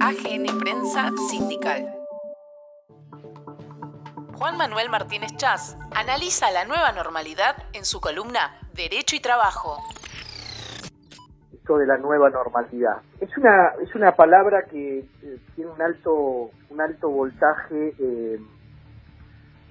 AGN Prensa Sindical. Juan Manuel Martínez Chas analiza la nueva normalidad en su columna Derecho y Trabajo. Esto de la nueva normalidad. Es una, es una palabra que eh, tiene un alto, un alto voltaje eh,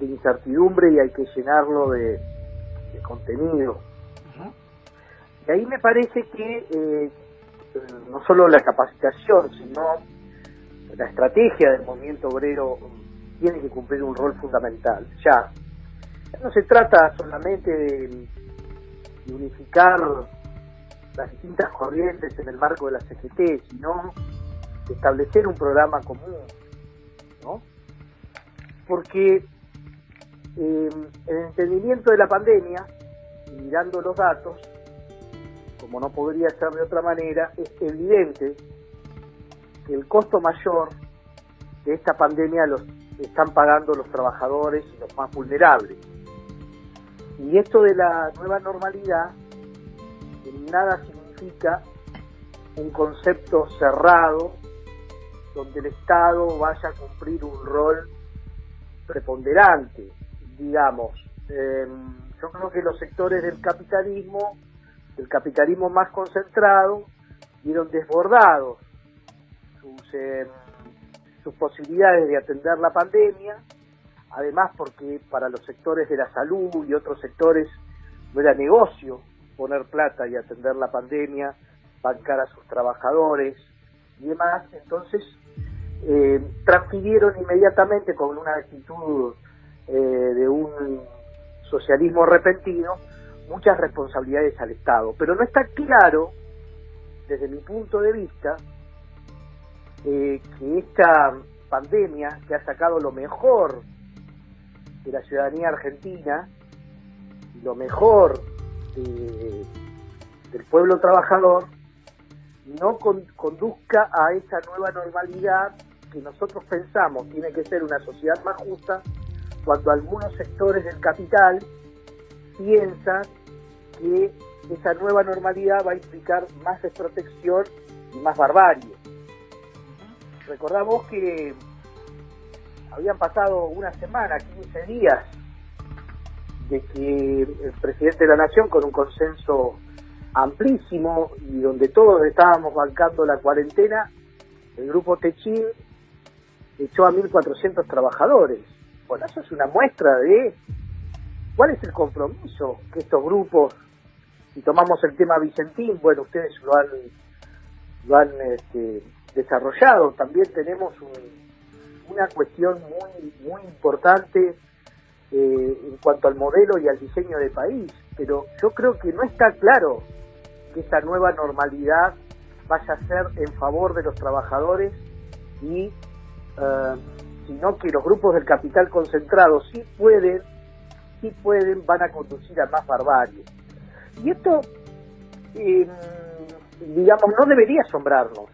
de incertidumbre y hay que llenarlo de, contenido. Y ahí me parece que eh, no solo la capacitación, sino la estrategia del movimiento obrero tiene que cumplir un rol fundamental. Ya, no se trata solamente de, unificar las distintas corrientes en el marco de la CGT, sino de establecer un programa común, ¿no? Porque eh, el entendimiento de la pandemia, mirando los datos, como no podría ser de otra manera, es evidente el costo mayor de esta pandemia los están pagando los trabajadores y los más vulnerables. Y esto de la nueva normalidad en nada significa un concepto cerrado donde el Estado vaya a cumplir un rol preponderante, digamos. Em, yo creo que los sectores del capitalismo, del capitalismo más concentrado, vieron desbordados sus... Em, sus posibilidades de atender la pandemia, además porque para los sectores de la salud y otros sectores no era negocio poner plata y atender la pandemia, bancar a sus trabajadores y demás, entonces eh, transfirieron inmediatamente con una actitud eh, de un socialismo repentino muchas responsabilidades al Estado. Pero no está claro, desde mi punto de vista, eh, que esta pandemia, que ha sacado lo mejor de la ciudadanía argentina, lo mejor del pueblo trabajador, no conduzca a esa nueva normalidad que nosotros pensamos tiene que ser una sociedad más justa, cuando algunos sectores del capital piensan que esa nueva normalidad va a implicar más desprotección y más barbarie recordamos que habían pasado una semana, 15 días, de que el presidente de la Nación, con un consenso amplísimo y donde todos estábamos bancando la cuarentena, el grupo Techín echó a 1.400 trabajadores. Bueno, eso es una muestra de cuál es el compromiso que estos grupos, si tomamos el tema Vicentín, bueno, ustedes lo han, lo han este, desarrollado. También tenemos una cuestión muy, muy importante eh, en cuanto al modelo y al diseño de país, pero yo creo que no está claro que esta nueva normalidad vaya a ser en favor de los trabajadores y eh, sino que los grupos del capital concentrado sí pueden, sí pueden, van a conducir a más barbarie. Y esto, em, digamos, no debería asombrarnos,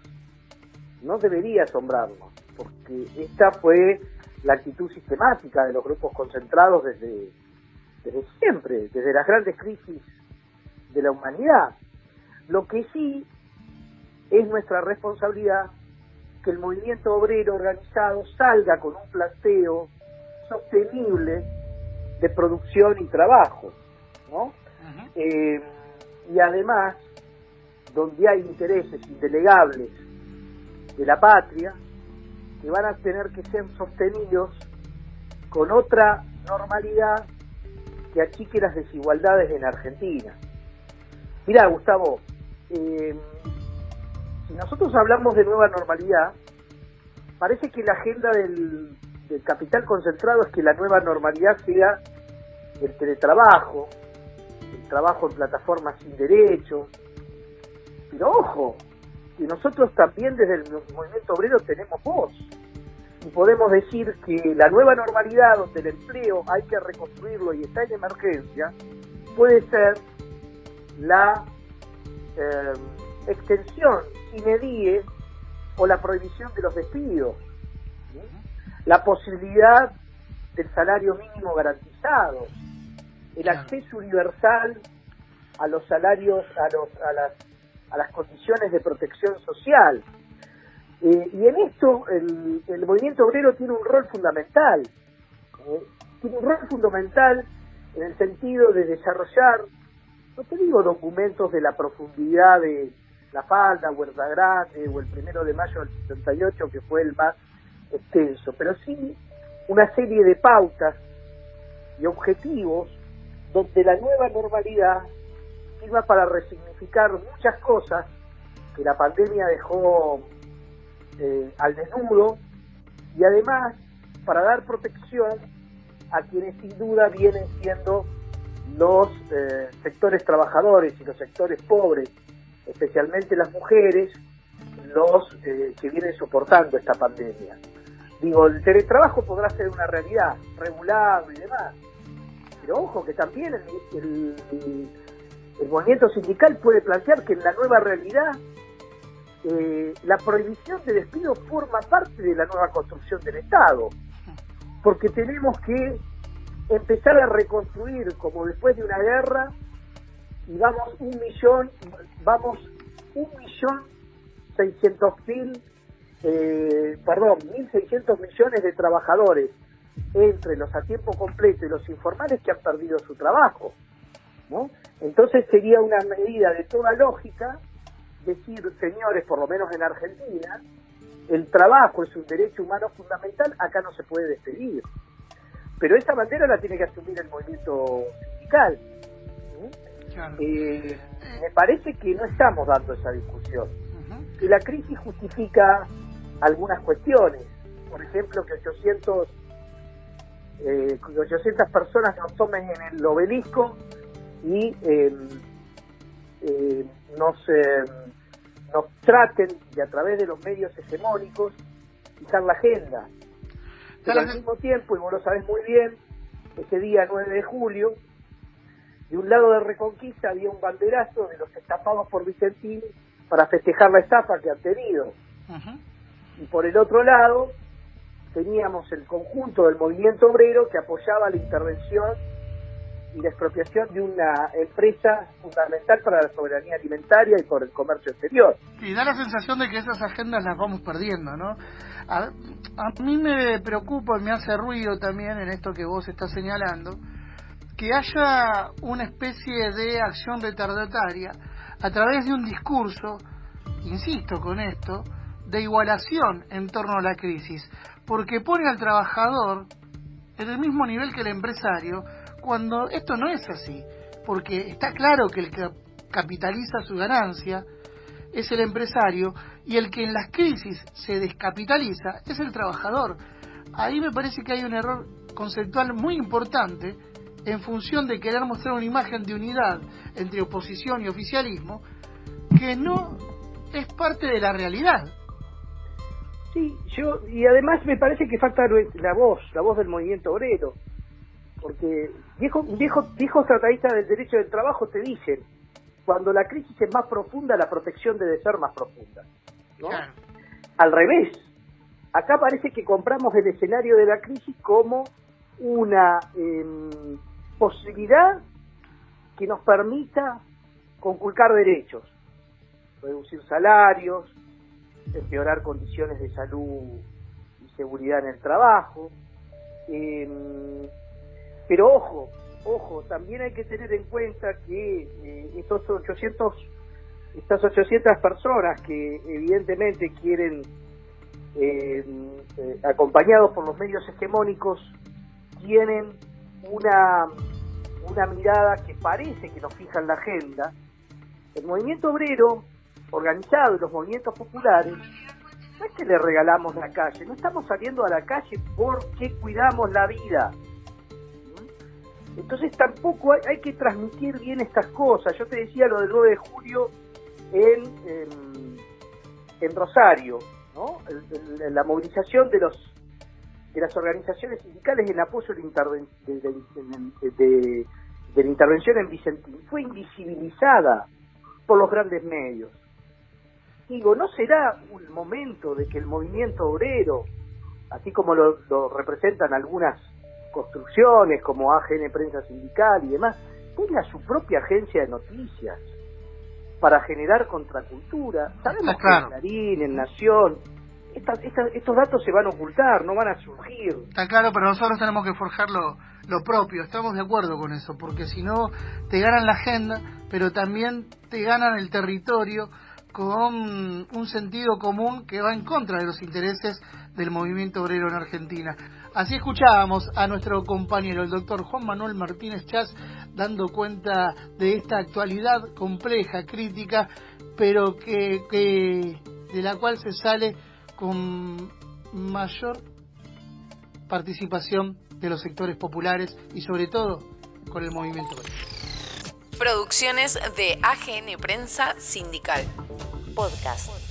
no debería asombrarnos, porque esta fue la actitud sistemática de los grupos concentrados desde, desde siempre, desde las grandes crisis de la humanidad. Lo que sí es nuestra responsabilidad que el movimiento obrero organizado salga con un planteo sostenible de producción y trabajo, ¿no? Eh, y además, donde hay intereses indelegables de la patria que van a tener que ser sostenidos con otra normalidad que achique las desigualdades en Argentina. Mira, Gustavo, eh, si nosotros hablamos de nueva normalidad, parece que la agenda del, del capital concentrado es que la nueva normalidad sea el teletrabajo, el trabajo en plataformas sin derechos. Pero ojo, y nosotros también desde el movimiento obrero tenemos voz. Y podemos decir que la nueva normalidad donde el empleo hay que reconstruirlo y está en emergencia, puede ser la eh, extensión sin die o la prohibición de los despidos, la posibilidad del salario mínimo garantizado, el acceso universal a los salarios, a, los, a las a las condiciones de protección social. Eh, y en esto el, el, movimiento obrero tiene un rol fundamental, eh, tiene un rol fundamental en el sentido de desarrollar, no te digo documentos de la profundidad de La Falda, Huerta Grande o el primero de mayo del 78 que fue el más extenso, pero sí una serie de pautas y objetivos donde la nueva normalidad sirva para resignificar muchas cosas que la pandemia dejó eh, al desnudo y además para dar protección a quienes sin duda vienen siendo los eh, sectores trabajadores y los sectores pobres, especialmente las mujeres, los eh, que vienen soportando esta pandemia. Digo, el teletrabajo podrá ser una realidad, regulado y demás, pero ojo que también el, el, movimiento sindical puede plantear que en la nueva realidad eh, la prohibición de despido forma parte de la nueva construcción del Estado, porque tenemos que empezar a reconstruir como después de una guerra y vamos un millón, vamos un millón seiscientos mil, eh, perdón, mil seiscientos millones de trabajadores entre los a tiempo completo y los informales que han perdido su trabajo. ¿no? Entonces sería una medida de toda lógica decir, señores, por lo menos en Argentina, el trabajo es un derecho humano fundamental, acá no se puede despedir. Pero esa bandera la tiene que asumir el movimiento sindical. Eh, me parece que no estamos dando esa discusión. Que la crisis justifica algunas cuestiones. Por ejemplo, que 800 eh, 800 personas nos tomen en el obelisco y em, eh, nos, em, nos traten de a través de los medios hegemónicos fijar la agenda. Pero al mismo tiempo, y vos lo sabés muy bien, ese día 9 de julio, de un lado de Reconquista había un banderazo de los estafados por Vicentín para festejar la estafa que han tenido. Y por el otro lado, teníamos el conjunto del movimiento obrero que apoyaba la intervención y la expropiación de una empresa fundamental para la soberanía alimentaria y por el comercio exterior. Y da la sensación de que esas agendas las vamos perdiendo, ¿no? A, mí me preocupa y me hace ruido también en esto que vos estás señalando, que haya una especie de acción retardataria a través de un discurso, insisto con esto, de igualación en torno a la crisis, porque pone al trabajador en el mismo nivel que el empresario, cuando esto no es así, porque está claro que el que capitaliza su ganancia es el empresario y el que en las crisis se descapitaliza es el trabajador. Ahí me parece que hay un error conceptual muy importante en función de querer mostrar una imagen de unidad entre oposición y oficialismo que no es parte de la realidad. Sí, yo, y además me parece que falta la voz, la voz del movimiento obrero, porque viejo, viejo, viejos tratadistas del derecho del trabajo te dicen, cuando la crisis es más profunda, la protección debe ser más profunda. ¿no? Al revés, acá parece que compramos el escenario de la crisis como una em, posibilidad que nos permita conculcar derechos, reducir salarios, empeorar condiciones de salud y seguridad en el trabajo. Em, pero ojo, ojo, también hay que tener en cuenta que eh, estos 800, estas 800 personas que evidentemente quieren, em, eh, acompañados por los medios hegemónicos, tienen una, una mirada que parece que nos fija en la agenda. El movimiento obrero organizado y los movimientos populares, no es que le regalamos la calle, no estamos saliendo a la calle porque cuidamos la vida. Entonces tampoco hay, que transmitir bien estas cosas. Yo te decía lo del 9 de julio en, Rosario, ¿no? la movilización de los de las organizaciones sindicales en apoyo de, de, de la intervención en Vicentín fue invisibilizada por los grandes medios. Digo, ¿no será un momento de que el movimiento obrero, así como lo, representan algunas construcciones como AGN Prensa Sindical y demás, tenga su propia agencia de noticias para generar contracultura? Sabemos que en Clarín, en Nación, estos datos se van a ocultar, no van a surgir. Está claro, pero nosotros tenemos que forjar lo, lo propio, estamos de acuerdo con eso, porque si no te ganan la agenda, pero también te ganan el territorio con un sentido común que va en contra de los intereses del movimiento obrero en Argentina. Así escuchábamos a nuestro compañero, el doctor Juan Manuel Martínez Chas, dando cuenta de esta actualidad compleja, crítica, pero que, que de la cual se sale con mayor participación de los sectores populares y sobre todo con el movimiento obrero. Producciones de AGN Prensa Sindical. Podcast.